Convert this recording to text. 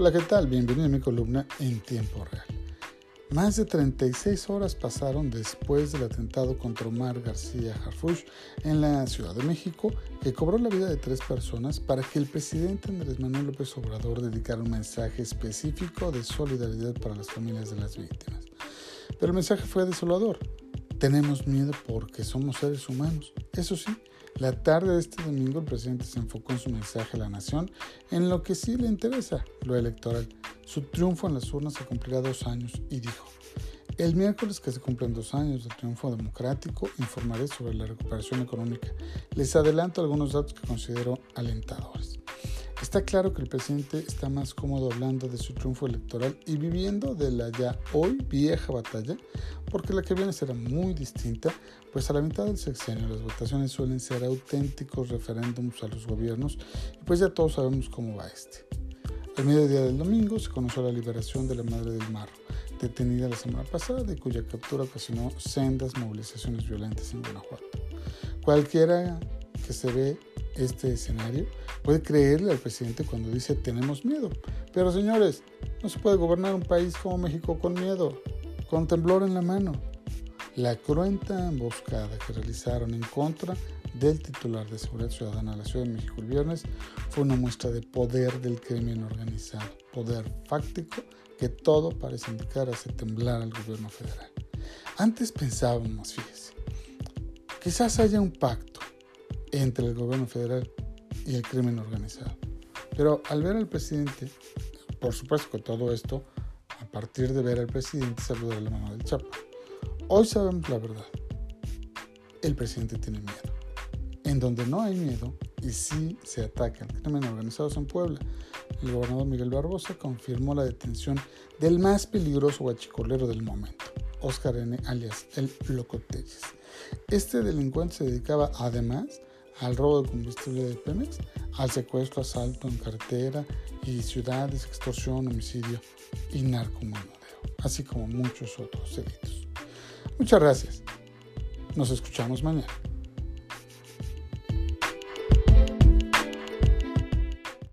Hola, ¿qué tal? Bienvenido a mi columna en tiempo real. Más de 36 horas pasaron después del atentado contra Omar García Harfuch en la Ciudad de México, que cobró la vida de tres personas para que el presidente Andrés Manuel López Obrador dedicara un mensaje específico de solidaridad para las familias de las víctimas. Pero el mensaje fue desolador. Tenemos miedo porque somos seres humanos. Eso sí, la tarde de este domingo el presidente se enfocó en su mensaje a la nación en lo que sí le interesa, lo electoral. Su triunfo en las urnas se cumplirá dos años y dijo, el miércoles que se cumplen dos años del triunfo democrático informaré sobre la recuperación económica. Les adelanto algunos datos que considero alentadores. Está claro que el presidente está más cómodo hablando de su triunfo electoral y viviendo de la ya hoy vieja batalla, porque la que viene será muy distinta, pues a la mitad del sexenio las votaciones suelen ser auténticos referéndums a los gobiernos y pues ya todos sabemos cómo va este. Al mediodía del domingo se conoció la liberación de la Madre del Mar, detenida la semana pasada y cuya captura ocasionó sendas movilizaciones violentas en Guanajuato. Cualquiera que se ve este escenario puede creerle al presidente cuando dice tenemos miedo. Pero señores, no se puede gobernar un país como México con miedo, con temblor en la mano. La cruenta emboscada que realizaron en contra del titular de Seguridad Ciudadana de la Ciudad de México el viernes fue una muestra de poder del crimen organizado, poder fáctico que todo parece indicar hace temblar al gobierno federal. Antes pensábamos, fíjese, quizás haya un pacto entre el gobierno federal y el crimen organizado. Pero al ver al presidente, por supuesto que todo esto, a partir de ver al presidente, saludar a la mano del Chapo. Hoy sabemos la verdad. El presidente tiene miedo. En donde no hay miedo y sí se ataca al crimen organizado en Puebla. El gobernador Miguel Barbosa confirmó la detención del más peligroso guachicolero del momento, Oscar N. alias el Locotelles. Este delincuente se dedicaba además al robo de combustible de Pemex, al secuestro, asalto en carretera y ciudades, extorsión, homicidio y narcomenudeo, así como muchos otros delitos. Muchas gracias. Nos escuchamos mañana.